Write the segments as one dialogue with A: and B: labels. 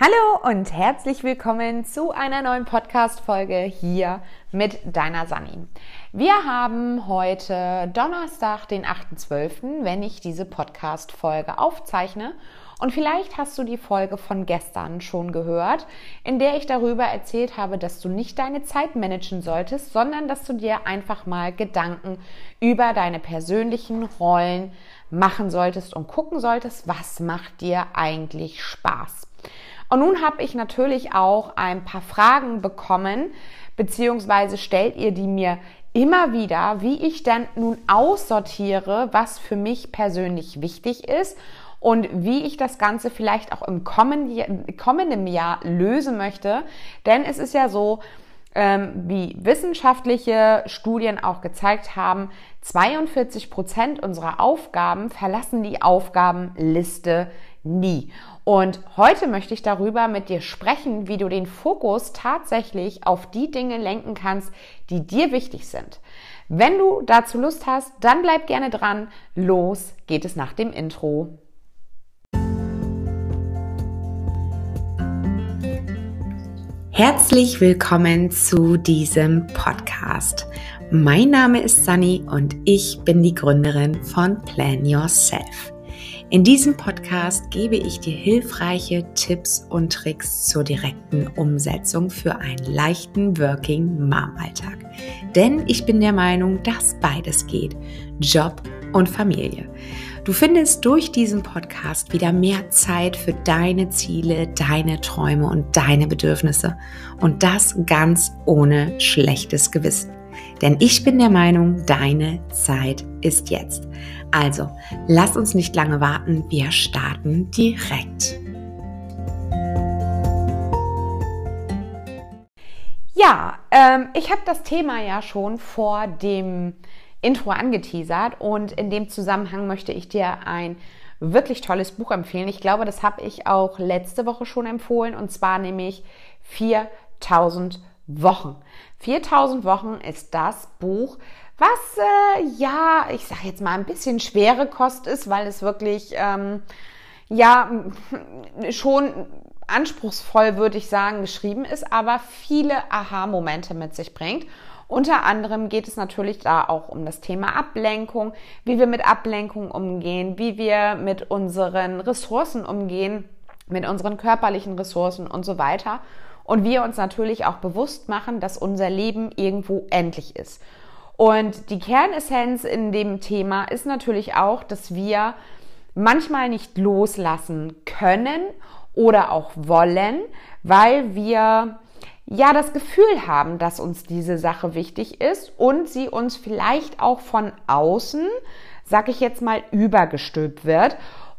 A: Hallo und herzlich willkommen zu einer neuen Podcast-Folge hier mit deiner Sani. Wir haben heute Donnerstag, den 8.12., wenn ich diese Podcast-Folge aufzeichne. Und vielleicht hast du die Folge von gestern schon gehört, in der ich darüber erzählt habe, dass du nicht deine Zeit managen solltest, sondern dass du dir einfach mal Gedanken über deine persönlichen Rollen machen solltest und gucken solltest, was macht dir eigentlich Spaß. Und nun habe ich natürlich auch ein paar Fragen bekommen, beziehungsweise stellt ihr die mir immer wieder, wie ich dann nun aussortiere, was für mich persönlich wichtig ist und wie ich das Ganze vielleicht auch im kommenden Jahr lösen möchte. Denn es ist ja so, ähm, wie wissenschaftliche Studien auch gezeigt haben, 42 Prozent unserer Aufgaben verlassen die Aufgabenliste nie. Und heute möchte ich darüber mit dir sprechen, wie du den Fokus tatsächlich auf die Dinge lenken kannst, die dir wichtig sind. Wenn du dazu Lust hast, dann bleib gerne dran. Los geht es nach dem Intro. Herzlich willkommen zu diesem Podcast. Mein Name ist Sunny und ich bin die Gründerin von Plan Yourself. In diesem Podcast gebe ich dir hilfreiche Tipps und Tricks zur direkten Umsetzung für einen leichten Working Mom Alltag. Denn ich bin der Meinung, dass beides geht. Job und Familie. Du findest durch diesen Podcast wieder mehr Zeit für deine Ziele, deine Träume und deine Bedürfnisse. Und das ganz ohne schlechtes Gewissen. Denn ich bin der Meinung, deine Zeit ist jetzt. Also, lass uns nicht lange warten, wir starten direkt. Ja, ähm, ich habe das Thema ja schon vor dem Intro angeteasert und in dem Zusammenhang möchte ich dir ein wirklich tolles Buch empfehlen. Ich glaube, das habe ich auch letzte Woche schon empfohlen und zwar nämlich 4000 Wochen. 4000 Wochen ist das Buch, was äh, ja, ich sage jetzt mal ein bisschen schwere Kost ist, weil es wirklich ähm, ja schon anspruchsvoll, würde ich sagen, geschrieben ist, aber viele Aha-Momente mit sich bringt. Unter anderem geht es natürlich da auch um das Thema Ablenkung, wie wir mit Ablenkung umgehen, wie wir mit unseren Ressourcen umgehen, mit unseren körperlichen Ressourcen und so weiter. Und wir uns natürlich auch bewusst machen, dass unser Leben irgendwo endlich ist. Und die Kernessenz in dem Thema ist natürlich auch, dass wir manchmal nicht loslassen können oder auch wollen, weil wir ja das Gefühl haben, dass uns diese Sache wichtig ist und sie uns vielleicht auch von außen, sag ich jetzt mal, übergestülpt wird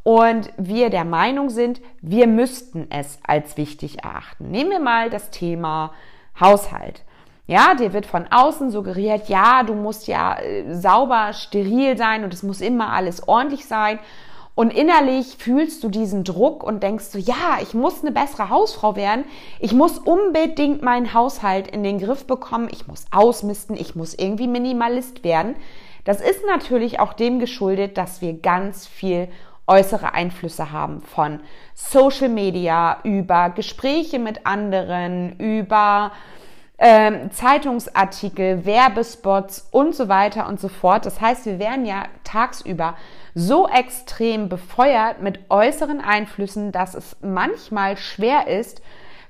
A: und wir der Meinung sind, wir müssten es als wichtig erachten. Nehmen wir mal das Thema Haushalt. Ja, dir wird von außen suggeriert, ja, du musst ja äh, sauber, steril sein und es muss immer alles ordentlich sein. Und innerlich fühlst du diesen Druck und denkst so, ja, ich muss eine bessere Hausfrau werden. Ich muss unbedingt meinen Haushalt in den Griff bekommen. Ich muss ausmisten. Ich muss irgendwie Minimalist werden. Das ist natürlich auch dem geschuldet, dass wir ganz viel äußere Einflüsse haben von Social Media über Gespräche mit anderen, über ähm, Zeitungsartikel, Werbespots und so weiter und so fort. Das heißt, wir werden ja tagsüber so extrem befeuert mit äußeren Einflüssen, dass es manchmal schwer ist,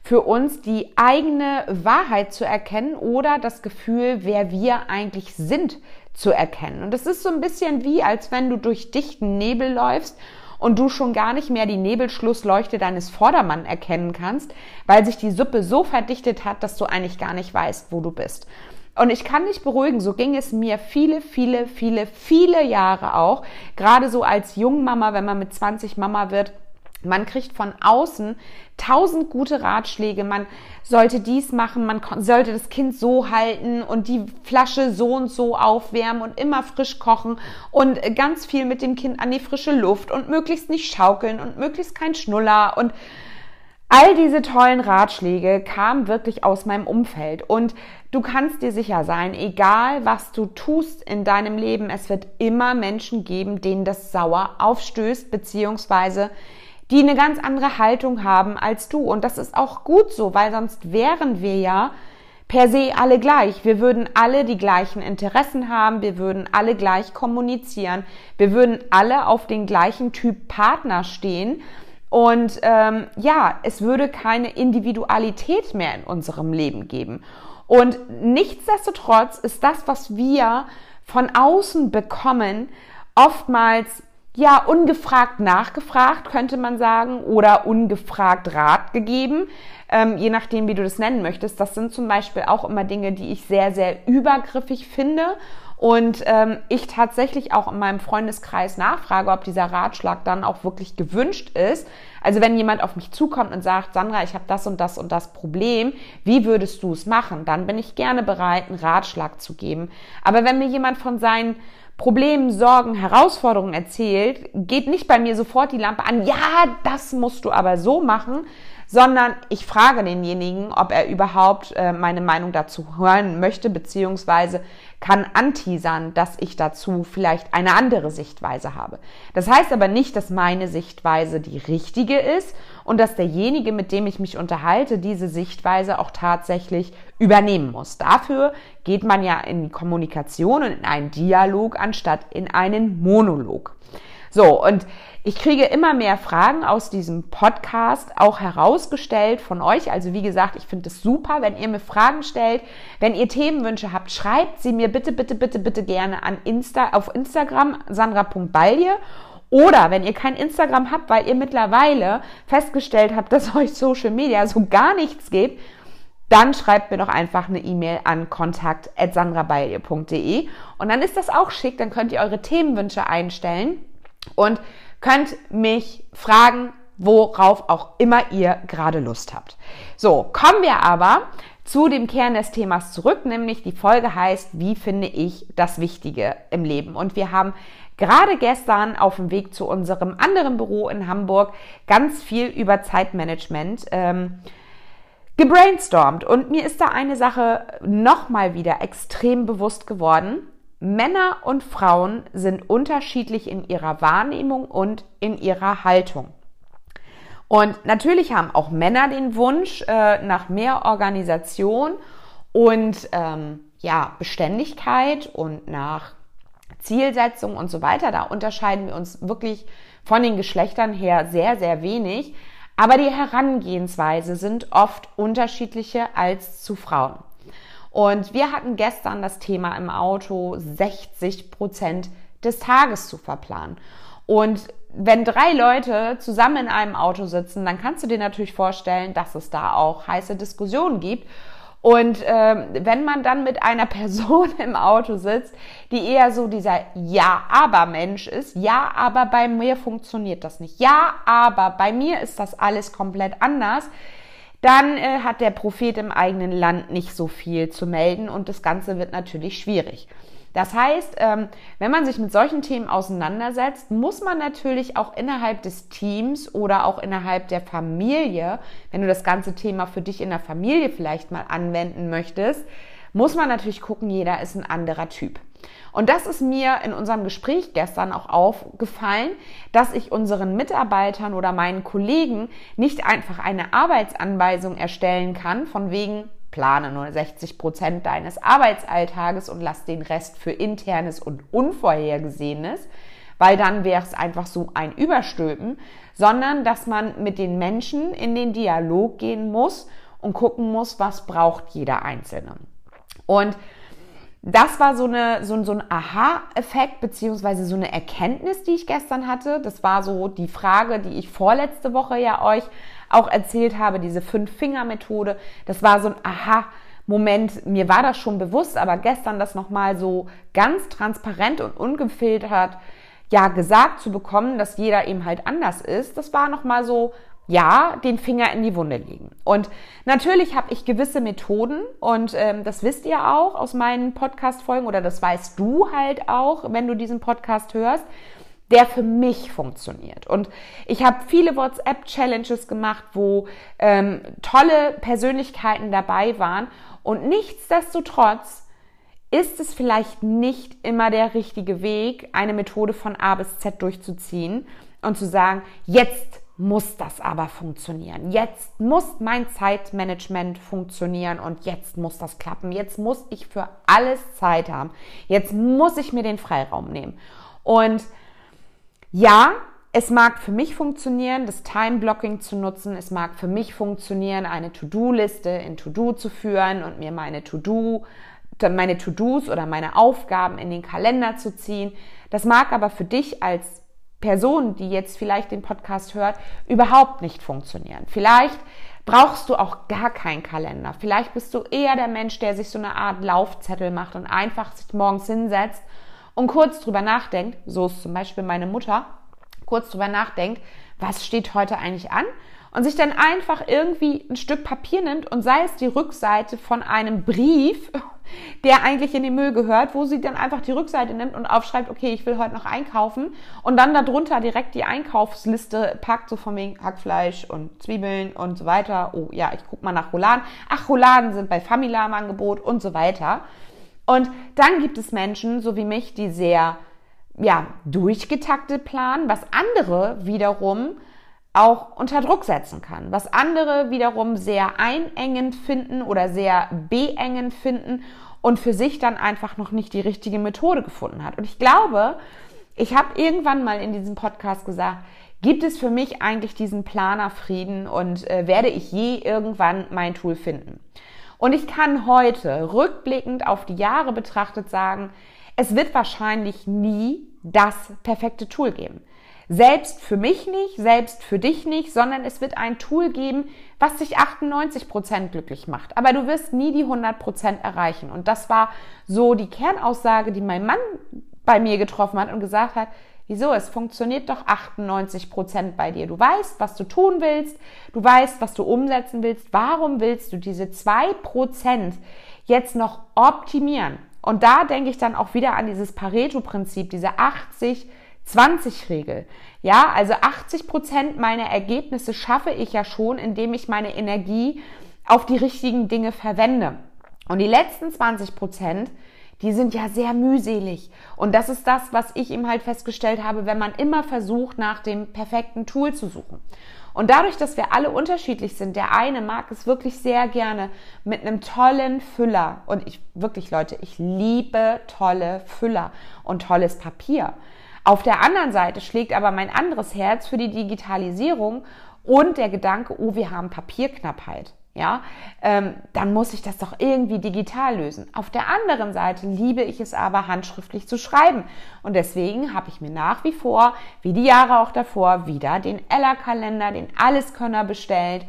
A: für uns die eigene Wahrheit zu erkennen oder das Gefühl, wer wir eigentlich sind, zu erkennen. Und es ist so ein bisschen wie, als wenn du durch dichten Nebel läufst und du schon gar nicht mehr die Nebelschlussleuchte deines Vordermann erkennen kannst, weil sich die Suppe so verdichtet hat, dass du eigentlich gar nicht weißt, wo du bist. Und ich kann dich beruhigen, so ging es mir viele, viele, viele, viele Jahre auch. Gerade so als Jungmama, wenn man mit 20 Mama wird, man kriegt von außen tausend gute Ratschläge. Man sollte dies machen, man sollte das Kind so halten und die Flasche so und so aufwärmen und immer frisch kochen und ganz viel mit dem Kind an die frische Luft und möglichst nicht schaukeln und möglichst kein Schnuller und All diese tollen Ratschläge kamen wirklich aus meinem Umfeld und du kannst dir sicher sein, egal was du tust in deinem Leben, es wird immer Menschen geben, denen das sauer aufstößt, beziehungsweise die eine ganz andere Haltung haben als du. Und das ist auch gut so, weil sonst wären wir ja per se alle gleich. Wir würden alle die gleichen Interessen haben, wir würden alle gleich kommunizieren, wir würden alle auf den gleichen Typ Partner stehen. Und ähm, ja, es würde keine Individualität mehr in unserem Leben geben. Und nichtsdestotrotz ist das, was wir von außen bekommen, oftmals ja ungefragt nachgefragt, könnte man sagen, oder ungefragt Rat gegeben ähm, je nachdem, wie du das nennen möchtest. Das sind zum Beispiel auch immer Dinge, die ich sehr, sehr übergriffig finde und ähm, ich tatsächlich auch in meinem Freundeskreis nachfrage, ob dieser Ratschlag dann auch wirklich gewünscht ist. Also wenn jemand auf mich zukommt und sagt, Sandra, ich habe das und das und das Problem, wie würdest du es machen? Dann bin ich gerne bereit, einen Ratschlag zu geben. Aber wenn mir jemand von seinen Problemen, Sorgen, Herausforderungen erzählt, geht nicht bei mir sofort die Lampe an, ja, das musst du aber so machen, sondern ich frage denjenigen, ob er überhaupt äh, meine Meinung dazu hören möchte, beziehungsweise kann anteasern, dass ich dazu vielleicht eine andere Sichtweise habe. Das heißt aber nicht, dass meine Sichtweise die richtige ist und dass derjenige, mit dem ich mich unterhalte, diese Sichtweise auch tatsächlich übernehmen muss. Dafür geht man ja in Kommunikation und in einen Dialog anstatt in einen Monolog. So, und ich kriege immer mehr Fragen aus diesem Podcast auch herausgestellt von euch. Also wie gesagt, ich finde es super, wenn ihr mir Fragen stellt. Wenn ihr Themenwünsche habt, schreibt sie mir bitte, bitte, bitte, bitte gerne an Insta, auf Instagram sandra.balje. Oder wenn ihr kein Instagram habt, weil ihr mittlerweile festgestellt habt, dass euch Social Media so gar nichts gibt, dann schreibt mir doch einfach eine E-Mail an kontakt.sandrabalje.de und dann ist das auch schick, dann könnt ihr eure Themenwünsche einstellen und könnt mich fragen, worauf auch immer ihr gerade Lust habt. So, kommen wir aber zu dem Kern des Themas zurück, nämlich die Folge heißt, wie finde ich das Wichtige im Leben? Und wir haben gerade gestern auf dem Weg zu unserem anderen Büro in Hamburg ganz viel über Zeitmanagement ähm, gebrainstormt. Und mir ist da eine Sache nochmal wieder extrem bewusst geworden. Männer und Frauen sind unterschiedlich in ihrer Wahrnehmung und in ihrer Haltung. Und natürlich haben auch Männer den Wunsch äh, nach mehr Organisation und ähm, ja, Beständigkeit und nach Zielsetzung und so weiter. Da unterscheiden wir uns wirklich von den Geschlechtern her sehr, sehr wenig. Aber die Herangehensweise sind oft unterschiedliche als zu Frauen. Und wir hatten gestern das Thema im Auto, 60 Prozent des Tages zu verplanen. Und wenn drei Leute zusammen in einem Auto sitzen, dann kannst du dir natürlich vorstellen, dass es da auch heiße Diskussionen gibt. Und äh, wenn man dann mit einer Person im Auto sitzt, die eher so dieser Ja-Aber-Mensch ist, ja, aber bei mir funktioniert das nicht, ja, aber bei mir ist das alles komplett anders, dann äh, hat der Prophet im eigenen Land nicht so viel zu melden und das Ganze wird natürlich schwierig. Das heißt, ähm, wenn man sich mit solchen Themen auseinandersetzt, muss man natürlich auch innerhalb des Teams oder auch innerhalb der Familie, wenn du das ganze Thema für dich in der Familie vielleicht mal anwenden möchtest, muss man natürlich gucken, jeder ist ein anderer Typ. Und das ist mir in unserem Gespräch gestern auch aufgefallen, dass ich unseren Mitarbeitern oder meinen Kollegen nicht einfach eine Arbeitsanweisung erstellen kann, von wegen plane nur 60 Prozent deines Arbeitsalltages und lass den Rest für internes und unvorhergesehenes, weil dann wäre es einfach so ein Überstülpen, sondern dass man mit den Menschen in den Dialog gehen muss und gucken muss, was braucht jeder Einzelne. Und das war so, eine, so, so ein Aha-Effekt beziehungsweise so eine Erkenntnis, die ich gestern hatte. Das war so die Frage, die ich vorletzte Woche ja euch auch erzählt habe, diese Fünf-Finger-Methode. Das war so ein Aha-Moment. Mir war das schon bewusst, aber gestern das nochmal so ganz transparent und ungefiltert ja gesagt zu bekommen, dass jeder eben halt anders ist, das war nochmal so ja, den Finger in die Wunde legen. Und natürlich habe ich gewisse Methoden und ähm, das wisst ihr auch aus meinen Podcast-Folgen oder das weißt du halt auch, wenn du diesen Podcast hörst, der für mich funktioniert. Und ich habe viele WhatsApp-Challenges gemacht, wo ähm, tolle Persönlichkeiten dabei waren und nichtsdestotrotz ist es vielleicht nicht immer der richtige Weg, eine Methode von A bis Z durchzuziehen und zu sagen, jetzt muss das aber funktionieren. Jetzt muss mein Zeitmanagement funktionieren und jetzt muss das klappen. Jetzt muss ich für alles Zeit haben. Jetzt muss ich mir den Freiraum nehmen. Und ja, es mag für mich funktionieren, das Time-Blocking zu nutzen. Es mag für mich funktionieren, eine To-Do-Liste in To-Do zu führen und mir meine To-Do, meine To-Dos oder meine Aufgaben in den Kalender zu ziehen. Das mag aber für dich als Person, die jetzt vielleicht den Podcast hört, überhaupt nicht funktionieren. Vielleicht brauchst du auch gar keinen Kalender. Vielleicht bist du eher der Mensch, der sich so eine Art Laufzettel macht und einfach sich morgens hinsetzt und kurz drüber nachdenkt. So ist zum Beispiel meine Mutter. Kurz drüber nachdenkt, was steht heute eigentlich an? Und sich dann einfach irgendwie ein Stück Papier nimmt und sei es die Rückseite von einem Brief der eigentlich in den Müll gehört, wo sie dann einfach die Rückseite nimmt und aufschreibt, okay, ich will heute noch einkaufen und dann darunter direkt die Einkaufsliste packt, so von wegen Hackfleisch und Zwiebeln und so weiter. Oh ja, ich guck mal nach Rouladen. Ach, Rouladen sind bei Famila im Angebot und so weiter. Und dann gibt es Menschen, so wie mich, die sehr, ja, durchgetaktet planen, was andere wiederum auch unter Druck setzen kann, was andere wiederum sehr einengend finden oder sehr beengend finden und für sich dann einfach noch nicht die richtige Methode gefunden hat. Und ich glaube, ich habe irgendwann mal in diesem Podcast gesagt, gibt es für mich eigentlich diesen Planerfrieden und äh, werde ich je irgendwann mein Tool finden? Und ich kann heute rückblickend auf die Jahre betrachtet sagen, es wird wahrscheinlich nie das perfekte Tool geben. Selbst für mich nicht, selbst für dich nicht, sondern es wird ein Tool geben, was dich 98 Prozent glücklich macht. Aber du wirst nie die 100 Prozent erreichen. Und das war so die Kernaussage, die mein Mann bei mir getroffen hat und gesagt hat, Wieso? Es funktioniert doch 98 Prozent bei dir. Du weißt, was du tun willst. Du weißt, was du umsetzen willst. Warum willst du diese zwei Prozent jetzt noch optimieren? Und da denke ich dann auch wieder an dieses Pareto-Prinzip, diese 80 20-Regel. Ja, also 80 Prozent meiner Ergebnisse schaffe ich ja schon, indem ich meine Energie auf die richtigen Dinge verwende. Und die letzten 20 Prozent, die sind ja sehr mühselig. Und das ist das, was ich ihm halt festgestellt habe, wenn man immer versucht, nach dem perfekten Tool zu suchen. Und dadurch, dass wir alle unterschiedlich sind, der eine mag es wirklich sehr gerne mit einem tollen Füller. Und ich wirklich, Leute, ich liebe tolle Füller und tolles Papier. Auf der anderen Seite schlägt aber mein anderes Herz für die Digitalisierung und der Gedanke, oh, wir haben Papierknappheit. Ja, ähm, dann muss ich das doch irgendwie digital lösen. Auf der anderen Seite liebe ich es aber, handschriftlich zu schreiben. Und deswegen habe ich mir nach wie vor, wie die Jahre auch davor, wieder den Ella-Kalender, den Alleskönner bestellt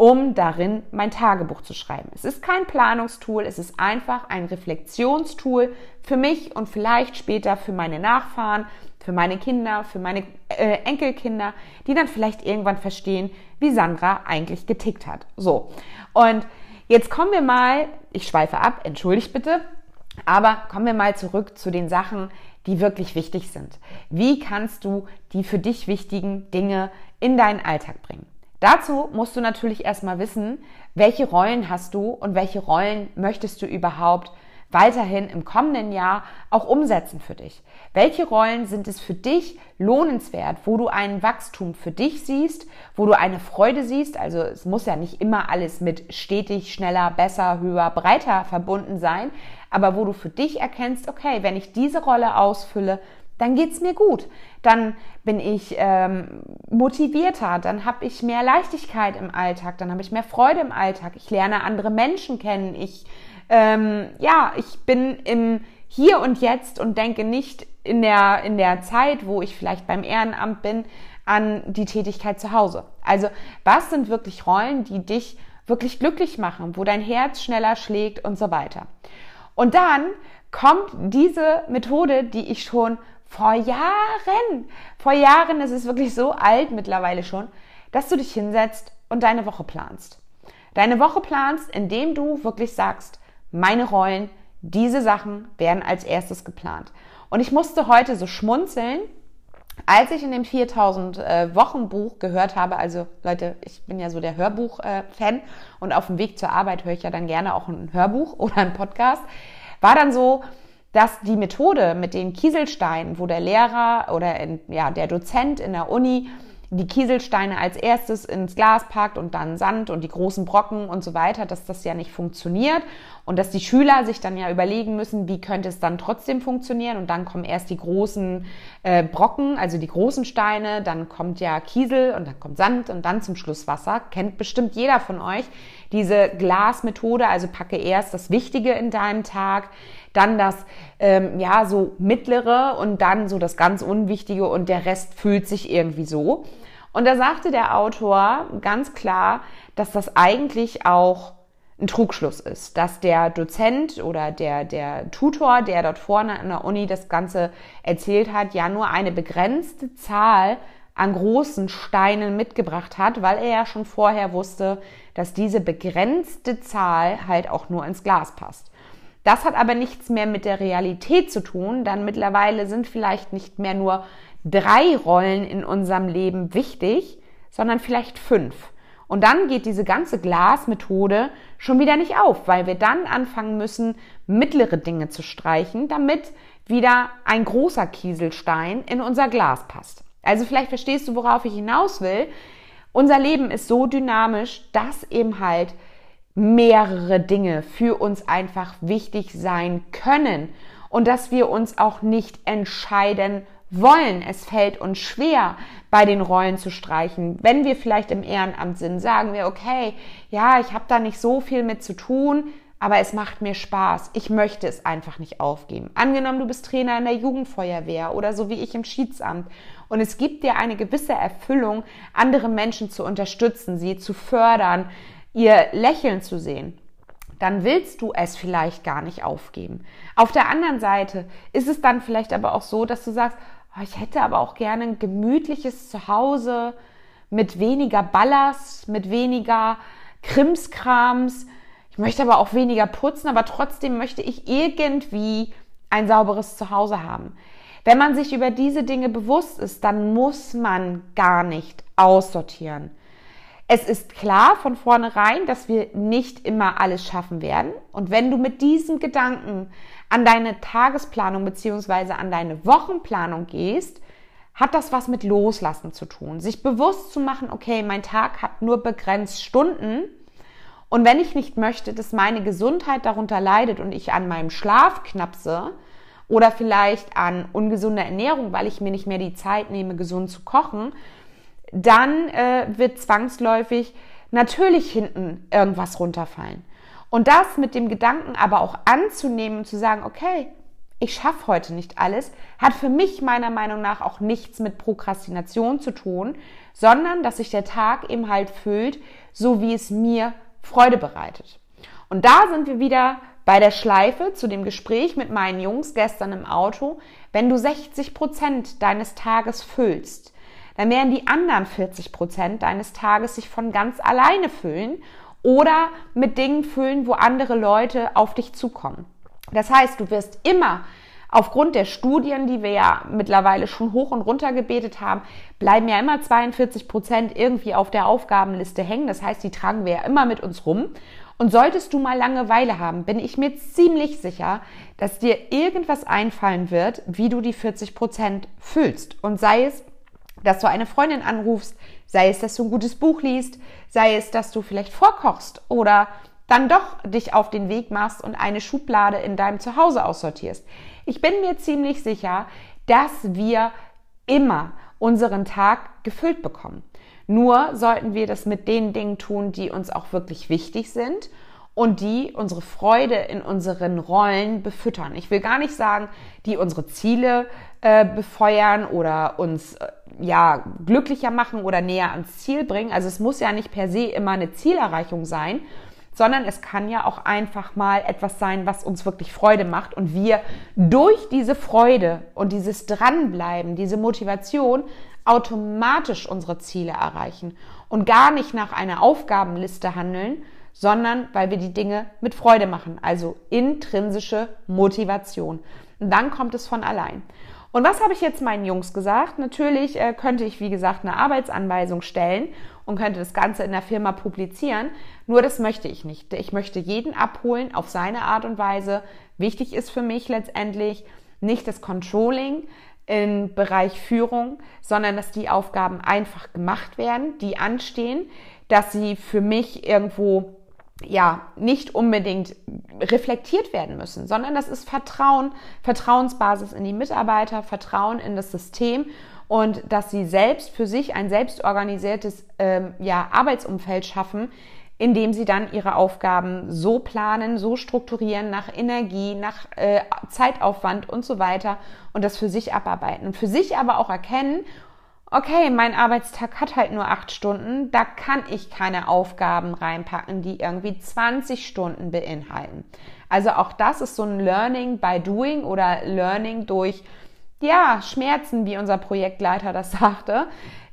A: um darin mein Tagebuch zu schreiben. Es ist kein Planungstool, es ist einfach ein Reflexionstool für mich und vielleicht später für meine Nachfahren, für meine Kinder, für meine äh, Enkelkinder, die dann vielleicht irgendwann verstehen, wie Sandra eigentlich getickt hat. So. Und jetzt kommen wir mal, ich schweife ab, entschuldigt bitte, aber kommen wir mal zurück zu den Sachen, die wirklich wichtig sind. Wie kannst du die für dich wichtigen Dinge in deinen Alltag bringen? Dazu musst du natürlich erstmal wissen, welche Rollen hast du und welche Rollen möchtest du überhaupt weiterhin im kommenden Jahr auch umsetzen für dich. Welche Rollen sind es für dich lohnenswert, wo du ein Wachstum für dich siehst, wo du eine Freude siehst? Also es muss ja nicht immer alles mit stetig, schneller, besser, höher, breiter verbunden sein, aber wo du für dich erkennst, okay, wenn ich diese Rolle ausfülle, dann geht's mir gut. Dann bin ich ähm, motivierter, dann habe ich mehr Leichtigkeit im Alltag, dann habe ich mehr Freude im Alltag. Ich lerne andere Menschen kennen. Ich ähm, ja, ich bin im Hier und Jetzt und denke nicht in der in der Zeit, wo ich vielleicht beim Ehrenamt bin, an die Tätigkeit zu Hause. Also was sind wirklich Rollen, die dich wirklich glücklich machen, wo dein Herz schneller schlägt und so weiter. Und dann kommt diese Methode, die ich schon vor Jahren, vor Jahren, es ist wirklich so alt mittlerweile schon, dass du dich hinsetzt und deine Woche planst. Deine Woche planst, indem du wirklich sagst, meine Rollen, diese Sachen werden als erstes geplant. Und ich musste heute so schmunzeln, als ich in dem 4000 äh, Wochen Buch gehört habe, also Leute, ich bin ja so der Hörbuch-Fan äh, und auf dem Weg zur Arbeit höre ich ja dann gerne auch ein Hörbuch oder ein Podcast, war dann so, dass die Methode mit den Kieselsteinen, wo der Lehrer oder in, ja, der Dozent in der Uni die Kieselsteine als erstes ins Glas packt und dann Sand und die großen Brocken und so weiter, dass das ja nicht funktioniert und dass die Schüler sich dann ja überlegen müssen, wie könnte es dann trotzdem funktionieren und dann kommen erst die großen äh, Brocken, also die großen Steine, dann kommt ja Kiesel und dann kommt Sand und dann zum Schluss Wasser. Kennt bestimmt jeder von euch diese Glasmethode, also packe erst das Wichtige in deinem Tag, dann das ähm, ja so mittlere und dann so das ganz Unwichtige und der Rest fühlt sich irgendwie so. Und da sagte der Autor ganz klar, dass das eigentlich auch ein Trugschluss ist, dass der Dozent oder der, der Tutor, der dort vorne an der Uni das Ganze erzählt hat, ja nur eine begrenzte Zahl an großen Steinen mitgebracht hat, weil er ja schon vorher wusste, dass diese begrenzte Zahl halt auch nur ins Glas passt. Das hat aber nichts mehr mit der Realität zu tun, dann mittlerweile sind vielleicht nicht mehr nur drei Rollen in unserem Leben wichtig, sondern vielleicht fünf. Und dann geht diese ganze Glasmethode schon wieder nicht auf, weil wir dann anfangen müssen, mittlere Dinge zu streichen, damit wieder ein großer Kieselstein in unser Glas passt. Also vielleicht verstehst du, worauf ich hinaus will. Unser Leben ist so dynamisch, dass eben halt mehrere Dinge für uns einfach wichtig sein können und dass wir uns auch nicht entscheiden wollen. Es fällt uns schwer, bei den Rollen zu streichen. Wenn wir vielleicht im Ehrenamt sind, sagen wir, okay, ja, ich habe da nicht so viel mit zu tun, aber es macht mir Spaß. Ich möchte es einfach nicht aufgeben. Angenommen, du bist Trainer in der Jugendfeuerwehr oder so wie ich im Schiedsamt und es gibt dir eine gewisse Erfüllung, andere Menschen zu unterstützen, sie zu fördern, ihr Lächeln zu sehen dann willst du es vielleicht gar nicht aufgeben. Auf der anderen Seite ist es dann vielleicht aber auch so, dass du sagst, oh, ich hätte aber auch gerne ein gemütliches Zuhause mit weniger Ballast, mit weniger Krimskrams. Ich möchte aber auch weniger putzen, aber trotzdem möchte ich irgendwie ein sauberes Zuhause haben. Wenn man sich über diese Dinge bewusst ist, dann muss man gar nicht aussortieren. Es ist klar von vornherein, dass wir nicht immer alles schaffen werden. Und wenn du mit diesen Gedanken an deine Tagesplanung beziehungsweise an deine Wochenplanung gehst, hat das was mit Loslassen zu tun. Sich bewusst zu machen, okay, mein Tag hat nur begrenzt Stunden. Und wenn ich nicht möchte, dass meine Gesundheit darunter leidet und ich an meinem Schlaf knapse oder vielleicht an ungesunder Ernährung, weil ich mir nicht mehr die Zeit nehme, gesund zu kochen, dann äh, wird zwangsläufig natürlich hinten irgendwas runterfallen. Und das mit dem Gedanken aber auch anzunehmen und zu sagen, okay, ich schaffe heute nicht alles, hat für mich meiner Meinung nach auch nichts mit Prokrastination zu tun, sondern dass sich der Tag eben halt füllt, so wie es mir Freude bereitet. Und da sind wir wieder bei der Schleife zu dem Gespräch mit meinen Jungs gestern im Auto. Wenn du 60 Prozent deines Tages füllst, dann werden die anderen 40 Prozent deines Tages sich von ganz alleine füllen oder mit Dingen füllen, wo andere Leute auf dich zukommen. Das heißt, du wirst immer aufgrund der Studien, die wir ja mittlerweile schon hoch und runter gebetet haben, bleiben ja immer 42 Prozent irgendwie auf der Aufgabenliste hängen. Das heißt, die tragen wir ja immer mit uns rum. Und solltest du mal Langeweile haben, bin ich mir ziemlich sicher, dass dir irgendwas einfallen wird, wie du die 40 Prozent füllst. Und sei es dass du eine Freundin anrufst, sei es, dass du ein gutes Buch liest, sei es, dass du vielleicht vorkochst oder dann doch dich auf den Weg machst und eine Schublade in deinem Zuhause aussortierst. Ich bin mir ziemlich sicher, dass wir immer unseren Tag gefüllt bekommen. Nur sollten wir das mit den Dingen tun, die uns auch wirklich wichtig sind und die unsere Freude in unseren Rollen befüttern. Ich will gar nicht sagen, die unsere Ziele äh, befeuern oder uns äh, ja glücklicher machen oder näher ans Ziel bringen. Also es muss ja nicht per se immer eine Zielerreichung sein, sondern es kann ja auch einfach mal etwas sein, was uns wirklich Freude macht und wir durch diese Freude und dieses Dranbleiben, diese Motivation automatisch unsere Ziele erreichen und gar nicht nach einer Aufgabenliste handeln, sondern weil wir die Dinge mit Freude machen, also intrinsische Motivation. Und dann kommt es von allein. Und was habe ich jetzt meinen Jungs gesagt? Natürlich äh, könnte ich, wie gesagt, eine Arbeitsanweisung stellen und könnte das Ganze in der Firma publizieren. Nur das möchte ich nicht. Ich möchte jeden abholen auf seine Art und Weise. Wichtig ist für mich letztendlich nicht das Controlling, im Bereich Führung, sondern dass die Aufgaben einfach gemacht werden, die anstehen, dass sie für mich irgendwo ja nicht unbedingt reflektiert werden müssen, sondern das ist Vertrauen, Vertrauensbasis in die Mitarbeiter, Vertrauen in das System und dass sie selbst für sich ein selbstorganisiertes ähm, ja, Arbeitsumfeld schaffen, indem sie dann ihre Aufgaben so planen, so strukturieren nach Energie, nach äh, Zeitaufwand und so weiter und das für sich abarbeiten und für sich aber auch erkennen, okay, mein Arbeitstag hat halt nur acht Stunden, da kann ich keine Aufgaben reinpacken, die irgendwie 20 Stunden beinhalten. Also auch das ist so ein Learning by Doing oder Learning durch, ja, Schmerzen, wie unser Projektleiter das sagte,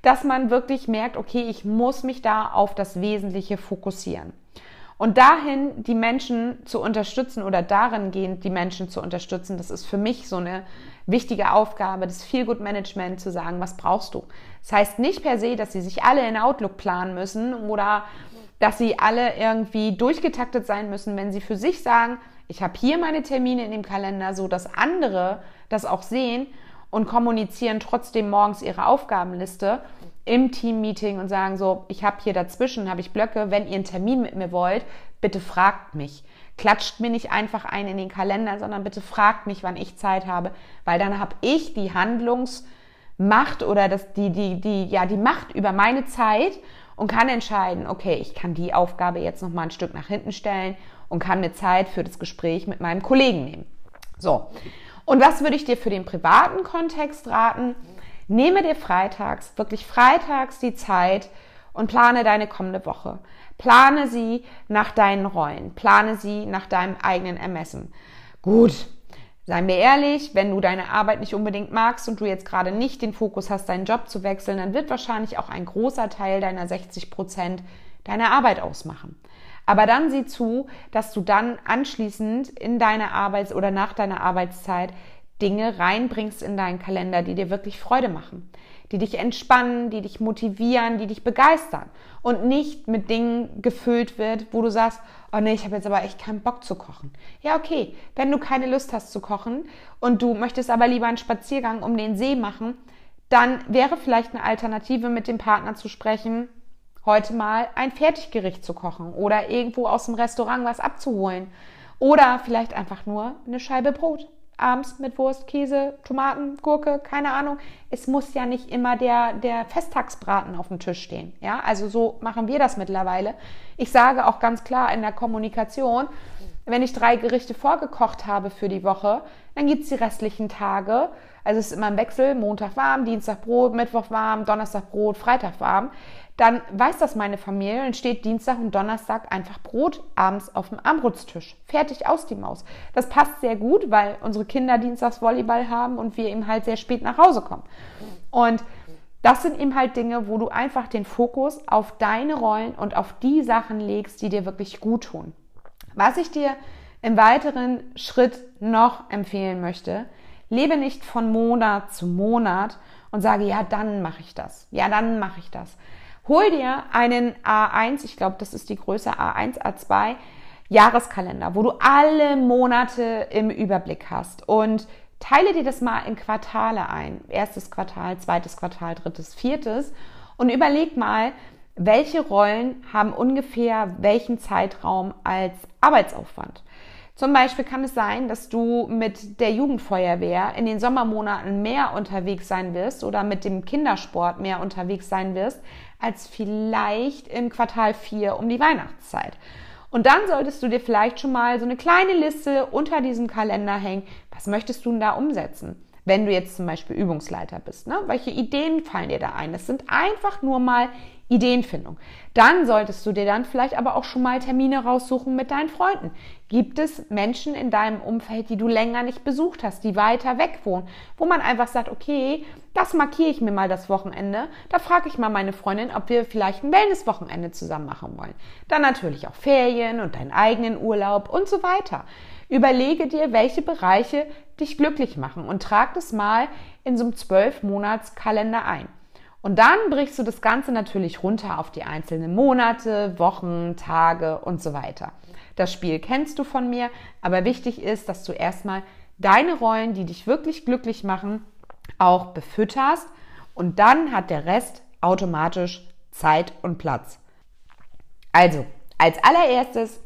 A: dass man wirklich merkt, okay, ich muss mich da auf das Wesentliche fokussieren. Und dahin die Menschen zu unterstützen oder darin gehend die Menschen zu unterstützen, das ist für mich so eine wichtige Aufgabe, das Feelgood Management zu sagen, was brauchst du? Das heißt nicht per se, dass sie sich alle in Outlook planen müssen oder dass sie alle irgendwie durchgetaktet sein müssen, wenn sie für sich sagen, ich habe hier meine Termine in dem Kalender, so dass andere das auch sehen und kommunizieren trotzdem morgens ihre Aufgabenliste im Teammeeting und sagen so, ich habe hier dazwischen, habe ich Blöcke, wenn ihr einen Termin mit mir wollt, bitte fragt mich. Klatscht mir nicht einfach ein in den Kalender, sondern bitte fragt mich, wann ich Zeit habe, weil dann habe ich die Handlungsmacht oder das, die, die, die, ja, die Macht über meine Zeit und kann entscheiden, okay, ich kann die Aufgabe jetzt noch mal ein Stück nach hinten stellen und kann mir Zeit für das Gespräch mit meinem Kollegen nehmen. So. Und was würde ich dir für den privaten Kontext raten? Nehme dir freitags, wirklich freitags die Zeit und plane deine kommende Woche. Plane sie nach deinen Rollen. Plane sie nach deinem eigenen Ermessen. Gut. Seien wir ehrlich, wenn du deine Arbeit nicht unbedingt magst und du jetzt gerade nicht den Fokus hast, deinen Job zu wechseln, dann wird wahrscheinlich auch ein großer Teil deiner 60 Prozent deine Arbeit ausmachen. Aber dann sieh zu, dass du dann anschließend in deine Arbeits- oder nach deiner Arbeitszeit Dinge reinbringst in deinen Kalender, die dir wirklich Freude machen die dich entspannen, die dich motivieren, die dich begeistern. Und nicht mit Dingen gefüllt wird, wo du sagst, oh nee, ich habe jetzt aber echt keinen Bock zu kochen. Ja, okay, wenn du keine Lust hast zu kochen und du möchtest aber lieber einen Spaziergang um den See machen, dann wäre vielleicht eine Alternative mit dem Partner zu sprechen, heute mal ein Fertiggericht zu kochen oder irgendwo aus dem Restaurant was abzuholen. Oder vielleicht einfach nur eine Scheibe Brot abends mit Wurst, Käse, Tomaten, Gurke, keine Ahnung. Es muss ja nicht immer der, der Festtagsbraten auf dem Tisch stehen. Ja, also so machen wir das mittlerweile. Ich sage auch ganz klar in der Kommunikation, wenn ich drei Gerichte vorgekocht habe für die Woche, dann gibt's die restlichen Tage. Also es ist immer ein Wechsel, Montag warm, Dienstag Brot, Mittwoch warm, Donnerstag Brot, Freitag warm dann weiß das meine Familie und steht Dienstag und Donnerstag einfach Brot abends auf dem Armbrutstisch. Fertig aus die Maus. Das passt sehr gut, weil unsere Kinder dienstags Volleyball haben und wir eben halt sehr spät nach Hause kommen. Und das sind eben halt Dinge, wo du einfach den Fokus auf deine Rollen und auf die Sachen legst, die dir wirklich gut tun. Was ich dir im weiteren Schritt noch empfehlen möchte, lebe nicht von Monat zu Monat und sage, ja, dann mache ich das. Ja, dann mache ich das. Hol dir einen A1, ich glaube, das ist die Größe A1, A2 Jahreskalender, wo du alle Monate im Überblick hast und teile dir das mal in Quartale ein. Erstes Quartal, zweites Quartal, drittes, viertes und überleg mal, welche Rollen haben ungefähr welchen Zeitraum als Arbeitsaufwand. Zum Beispiel kann es sein, dass du mit der Jugendfeuerwehr in den Sommermonaten mehr unterwegs sein wirst oder mit dem Kindersport mehr unterwegs sein wirst, als vielleicht im Quartal 4 um die Weihnachtszeit. Und dann solltest du dir vielleicht schon mal so eine kleine Liste unter diesem Kalender hängen. Was möchtest du denn da umsetzen? Wenn du jetzt zum Beispiel Übungsleiter bist, ne? welche Ideen fallen dir da ein? Das sind einfach nur mal Ideenfindung. Dann solltest du dir dann vielleicht aber auch schon mal Termine raussuchen mit deinen Freunden. Gibt es Menschen in deinem Umfeld, die du länger nicht besucht hast, die weiter weg wohnen, wo man einfach sagt, okay, das markiere ich mir mal das Wochenende. Da frage ich mal meine Freundin, ob wir vielleicht ein Wellness-Wochenende zusammen machen wollen. Dann natürlich auch Ferien und deinen eigenen Urlaub und so weiter. Überlege dir, welche Bereiche dich glücklich machen und trag das mal in so einem zwölf Monats Kalender ein. Und dann brichst du das Ganze natürlich runter auf die einzelnen Monate, Wochen, Tage und so weiter. Das Spiel kennst du von mir, aber wichtig ist, dass du erstmal deine Rollen, die dich wirklich glücklich machen, auch befütterst und dann hat der Rest automatisch Zeit und Platz. Also, als allererstes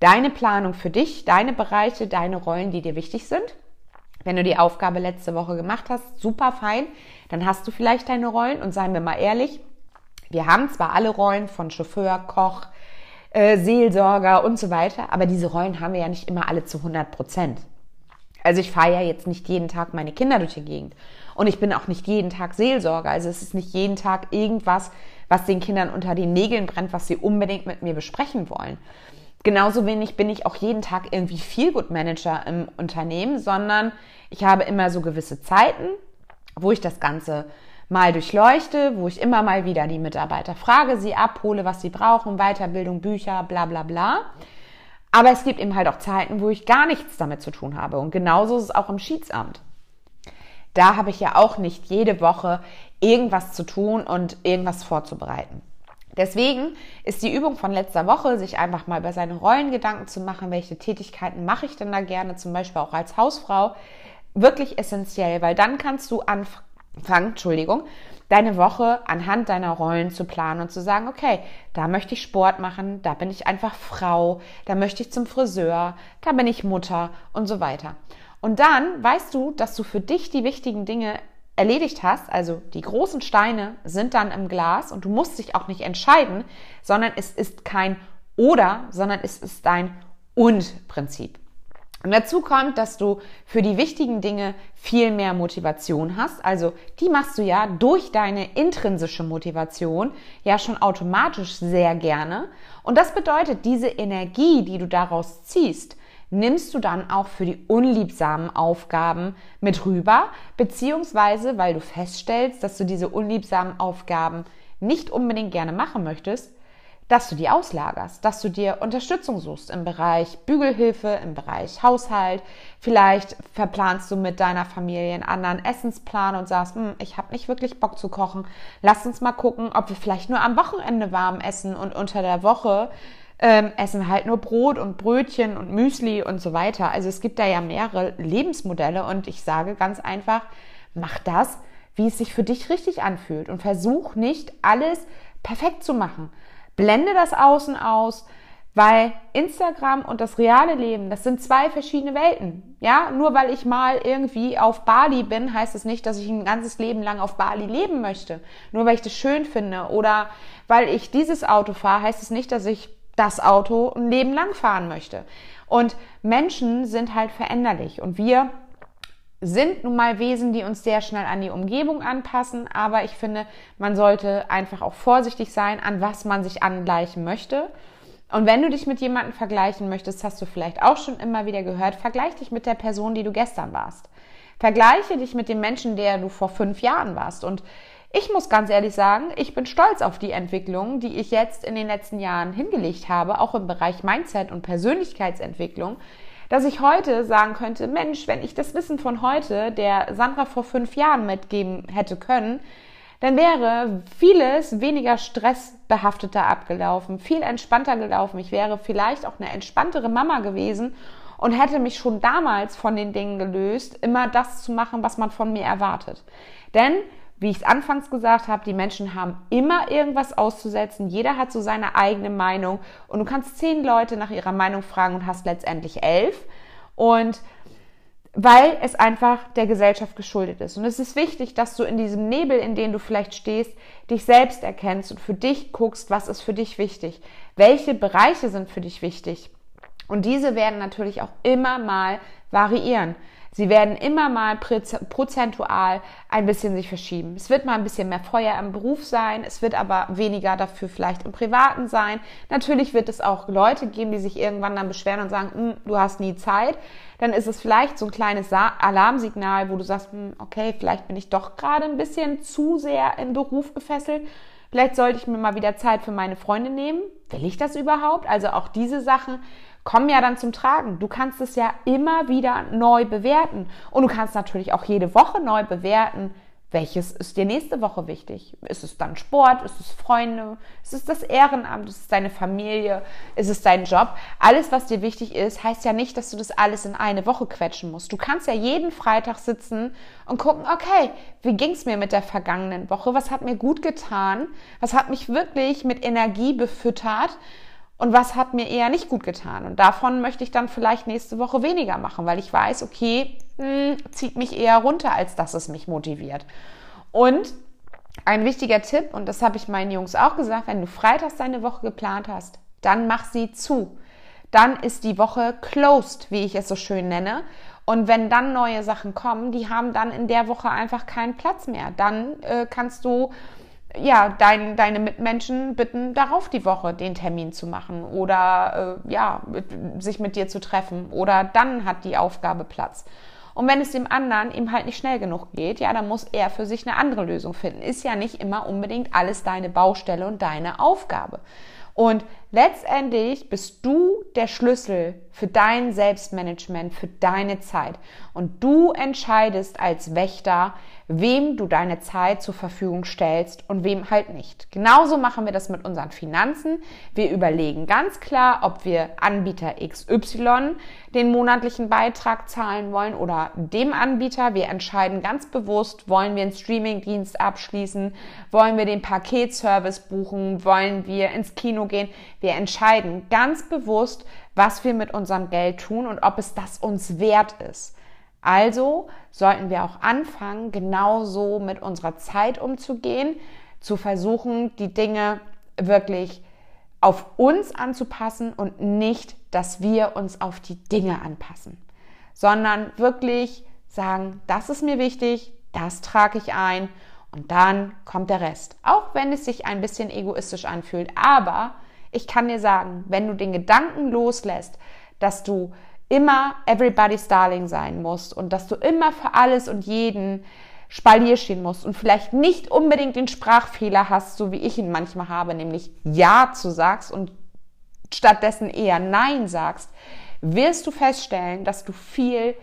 A: deine Planung für dich, deine Bereiche, deine Rollen, die dir wichtig sind. Wenn du die Aufgabe letzte Woche gemacht hast, super fein, dann hast du vielleicht deine Rollen und seien wir mal ehrlich, wir haben zwar alle Rollen von Chauffeur, Koch, äh, Seelsorger und so weiter, aber diese Rollen haben wir ja nicht immer alle zu 100 Prozent. Also ich fahre ja jetzt nicht jeden Tag meine Kinder durch die Gegend und ich bin auch nicht jeden Tag Seelsorger. Also es ist nicht jeden Tag irgendwas, was den Kindern unter den Nägeln brennt, was sie unbedingt mit mir besprechen wollen. Genauso wenig bin ich auch jeden Tag irgendwie Feelgood Manager im Unternehmen, sondern ich habe immer so gewisse Zeiten, wo ich das Ganze mal durchleuchte, wo ich immer mal wieder die Mitarbeiter frage, sie abhole, was sie brauchen, Weiterbildung, Bücher, bla bla bla. Aber es gibt eben halt auch Zeiten, wo ich gar nichts damit zu tun habe. Und genauso ist es auch im Schiedsamt. Da habe ich ja auch nicht jede Woche irgendwas zu tun und irgendwas vorzubereiten. Deswegen ist die Übung von letzter Woche, sich einfach mal über seine Rollen Gedanken zu machen, welche Tätigkeiten mache ich denn da gerne, zum Beispiel auch als Hausfrau, wirklich essentiell, weil dann kannst du anfangen, Entschuldigung, deine Woche anhand deiner Rollen zu planen und zu sagen, okay, da möchte ich Sport machen, da bin ich einfach Frau, da möchte ich zum Friseur, da bin ich Mutter und so weiter. Und dann weißt du, dass du für dich die wichtigen Dinge erledigt hast, also die großen Steine sind dann im Glas und du musst dich auch nicht entscheiden, sondern es ist kein oder, sondern es ist ein und Prinzip. Und dazu kommt, dass du für die wichtigen Dinge viel mehr Motivation hast. Also die machst du ja durch deine intrinsische Motivation ja schon automatisch sehr gerne. Und das bedeutet, diese Energie, die du daraus ziehst, nimmst du dann auch für die unliebsamen Aufgaben mit rüber, beziehungsweise weil du feststellst, dass du diese unliebsamen Aufgaben nicht unbedingt gerne machen möchtest, dass du die auslagerst, dass du dir Unterstützung suchst im Bereich Bügelhilfe, im Bereich Haushalt. Vielleicht verplanst du mit deiner Familie einen anderen Essensplan und sagst, hm, ich habe nicht wirklich Bock zu kochen. Lass uns mal gucken, ob wir vielleicht nur am Wochenende warm essen und unter der Woche ähm, essen halt nur Brot und Brötchen und Müsli und so weiter. Also es gibt da ja mehrere Lebensmodelle und ich sage ganz einfach, mach das, wie es sich für dich richtig anfühlt und versuch nicht alles perfekt zu machen. Blende das Außen aus, weil Instagram und das reale Leben, das sind zwei verschiedene Welten. Ja, nur weil ich mal irgendwie auf Bali bin, heißt es das nicht, dass ich ein ganzes Leben lang auf Bali leben möchte. Nur weil ich das schön finde oder weil ich dieses Auto fahre, heißt es das nicht, dass ich das Auto ein Leben lang fahren möchte. Und Menschen sind halt veränderlich und wir sind nun mal Wesen, die uns sehr schnell an die Umgebung anpassen, aber ich finde, man sollte einfach auch vorsichtig sein, an was man sich angleichen möchte. Und wenn du dich mit jemandem vergleichen möchtest, hast du vielleicht auch schon immer wieder gehört, vergleich dich mit der Person, die du gestern warst. Vergleiche dich mit dem Menschen, der du vor fünf Jahren warst. Und ich muss ganz ehrlich sagen, ich bin stolz auf die Entwicklung, die ich jetzt in den letzten Jahren hingelegt habe, auch im Bereich Mindset und Persönlichkeitsentwicklung, dass ich heute sagen könnte, Mensch, wenn ich das Wissen von heute der Sandra vor fünf Jahren mitgeben hätte können, dann wäre vieles weniger stressbehafteter abgelaufen, viel entspannter gelaufen. Ich wäre vielleicht auch eine entspanntere Mama gewesen und hätte mich schon damals von den Dingen gelöst, immer das zu machen, was man von mir erwartet. Denn wie ich es anfangs gesagt habe, die Menschen haben immer irgendwas auszusetzen. Jeder hat so seine eigene Meinung. Und du kannst zehn Leute nach ihrer Meinung fragen und hast letztendlich elf. Und weil es einfach der Gesellschaft geschuldet ist. Und es ist wichtig, dass du in diesem Nebel, in dem du vielleicht stehst, dich selbst erkennst und für dich guckst, was ist für dich wichtig. Welche Bereiche sind für dich wichtig? Und diese werden natürlich auch immer mal variieren. Sie werden immer mal prozentual ein bisschen sich verschieben. Es wird mal ein bisschen mehr Feuer im Beruf sein, es wird aber weniger dafür vielleicht im Privaten sein. Natürlich wird es auch Leute geben, die sich irgendwann dann beschweren und sagen, hm, du hast nie Zeit. Dann ist es vielleicht so ein kleines Alarmsignal, wo du sagst, hm, okay, vielleicht bin ich doch gerade ein bisschen zu sehr im Beruf gefesselt. Vielleicht sollte ich mir mal wieder Zeit für meine Freunde nehmen. Will ich das überhaupt? Also auch diese Sachen kommen ja dann zum Tragen. Du kannst es ja immer wieder neu bewerten. Und du kannst natürlich auch jede Woche neu bewerten, Welches ist dir nächste Woche wichtig? Ist es dann Sport? Ist es Freunde? Ist es das Ehrenamt? Ist es deine Familie? Ist es dein Job? Alles, was dir wichtig ist, heißt ja nicht, dass du das alles in eine Woche quetschen musst. Du kannst ja jeden Freitag sitzen und gucken, okay, wie ging es mir mit der vergangenen Woche? Was hat mir gut getan? Was hat mich wirklich mit Energie befüttert? Und was hat mir eher nicht gut getan? Und davon möchte ich dann vielleicht nächste Woche weniger machen, weil ich weiß, okay, mh, hm, zieht mich eher runter, als dass es mich motiviert. Und ein wichtiger Tipp, und das habe ich meinen Jungs auch gesagt, wenn du freitags deine Woche geplant hast, dann mach sie zu. Dann ist die Woche closed, wie ich es so schön nenne. Und wenn dann neue Sachen kommen, die haben dann in der Woche einfach keinen Platz mehr. Dann äh, kannst du ja, dein, deine Mitmenschen bitten, darauf die Woche den Termin zu machen oder äh, ja, mit, sich mit dir zu treffen oder dann hat die Aufgabe Platz. Und wenn es dem anderen ihm halt nicht schnell genug geht, ja, dann muss er für sich eine andere Lösung finden. Ist ja nicht immer unbedingt alles deine Baustelle und deine Aufgabe. Und letztendlich bist du der Schlüssel für dein Selbstmanagement, für deine Zeit. Und du entscheidest als Wächter, wem du deine Zeit zur Verfügung stellst und wem halt nicht. Genauso machen wir das mit unseren Finanzen. Wir überlegen ganz klar, ob wir Anbieter XY den monatlichen Beitrag zahlen wollen oder dem Anbieter. Wir entscheiden ganz bewusst, wollen wir einen Streamingdienst abschließen, wollen wir den Paketservice buchen, wollen wir ins Kino gehen. Wir entscheiden ganz bewusst, was wir mit unserem Geld tun und ob es das uns wert ist. Also sollten wir auch anfangen, genauso mit unserer Zeit umzugehen, zu versuchen, die Dinge wirklich auf uns anzupassen und nicht, dass wir uns auf die Dinge anpassen, sondern wirklich sagen, das ist mir wichtig, das trage ich ein und dann kommt der Rest. Auch wenn es sich ein bisschen egoistisch anfühlt, aber ich kann dir sagen, wenn du den Gedanken loslässt, dass du immer everybody's darling sein musst und dass du immer für alles und jeden Spalier stehen musst und vielleicht nicht unbedingt den Sprachfehler hast, so wie ich ihn manchmal habe, nämlich Ja zu sagst und stattdessen eher Nein sagst, wirst du feststellen, dass du viel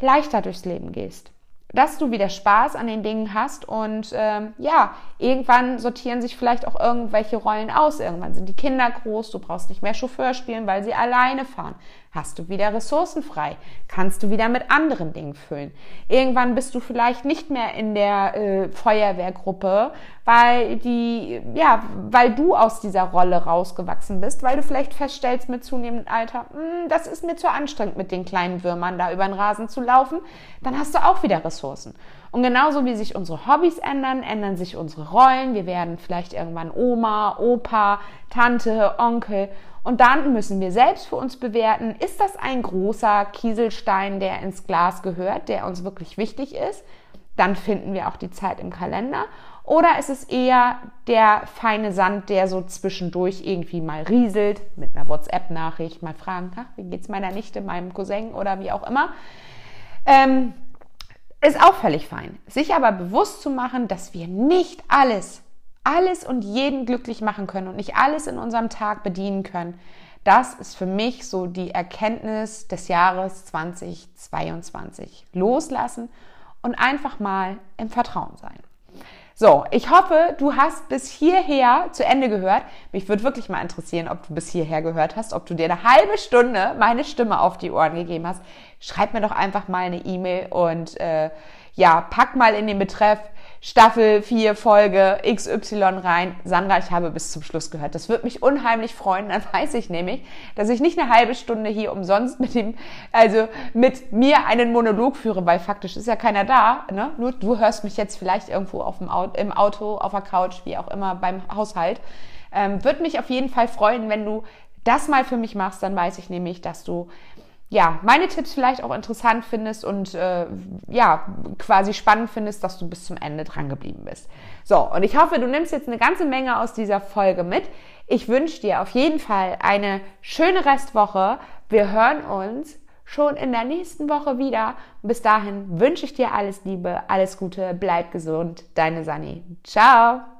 A: leichter durchs Leben gehst dass du wieder Spaß an den Dingen hast und ähm, ja, irgendwann sortieren sich vielleicht auch irgendwelche Rollen aus. Irgendwann sind die Kinder groß, du brauchst nicht mehr Chauffeur spielen, weil sie alleine fahren. Hast du wieder Ressourcen frei? Kannst du wieder mit anderen Dingen füllen? Irgendwann bist du vielleicht nicht mehr in der äh, Feuerwehrgruppe, weil die, ja, weil du aus dieser Rolle rausgewachsen bist, weil du vielleicht feststellst mit zunehmendem Alter, hm, das ist mir zu anstrengend mit den kleinen Würmern da über den Rasen zu laufen. Dann hast du auch wieder Ressourcen. Und genauso wie sich unsere Hobbys ändern, ändern sich unsere Rollen. Wir werden vielleicht irgendwann Oma, Opa, Tante, Onkel und dann müssen wir selbst für uns bewerten, ist das ein großer Kieselstein, der ins Glas gehört, der uns wirklich wichtig ist? Dann finden wir auch die Zeit im Kalender. Oder ist es eher der feine Sand, der so zwischendurch irgendwie mal rieselt, mit einer WhatsApp-Nachricht, mal fragen, ach, wie geht's meiner Nichte, meinem Cousin oder wie auch immer? Ähm, ist auch völlig fein. Sich aber bewusst zu machen, dass wir nicht alles alles und jeden glücklich machen können und nicht alles in unserem Tag bedienen können. Das ist für mich so die Erkenntnis des Jahres 2022. Loslassen und einfach mal im Vertrauen sein. So, ich hoffe, du hast bis hierher zu Ende gehört. Mich würde wirklich mal interessieren, ob du bis hierher gehört hast, ob du dir eine halbe Stunde meine Stimme auf die Ohren gegeben hast. Schreib mir doch einfach mal eine E-Mail und äh, ja, pack mal in den Betreff Staffel 4 Folge XY rein. Sandra, ich habe bis zum Schluss gehört. Das würde mich unheimlich freuen. Dann weiß ich nämlich, dass ich nicht eine halbe Stunde hier umsonst mit dem, also mit mir einen Monolog führe, weil faktisch ist ja keiner da. Ne? Nur du hörst mich jetzt vielleicht irgendwo auf dem Auto, im Auto, auf der Couch, wie auch immer, beim Haushalt. Ähm, würde mich auf jeden Fall freuen, wenn du das mal für mich machst. Dann weiß ich nämlich, dass du ja, meine Tipps vielleicht auch interessant findest und äh, ja, quasi spannend findest, dass du bis zum Ende dran geblieben bist. So, und ich hoffe, du nimmst jetzt eine ganze Menge aus dieser Folge mit. Ich wünsche dir auf jeden Fall eine schöne Restwoche. Wir hören uns schon in der nächsten Woche wieder. Bis dahin wünsche ich dir alles Liebe, alles Gute, bleib gesund. Deine Sani. Ciao.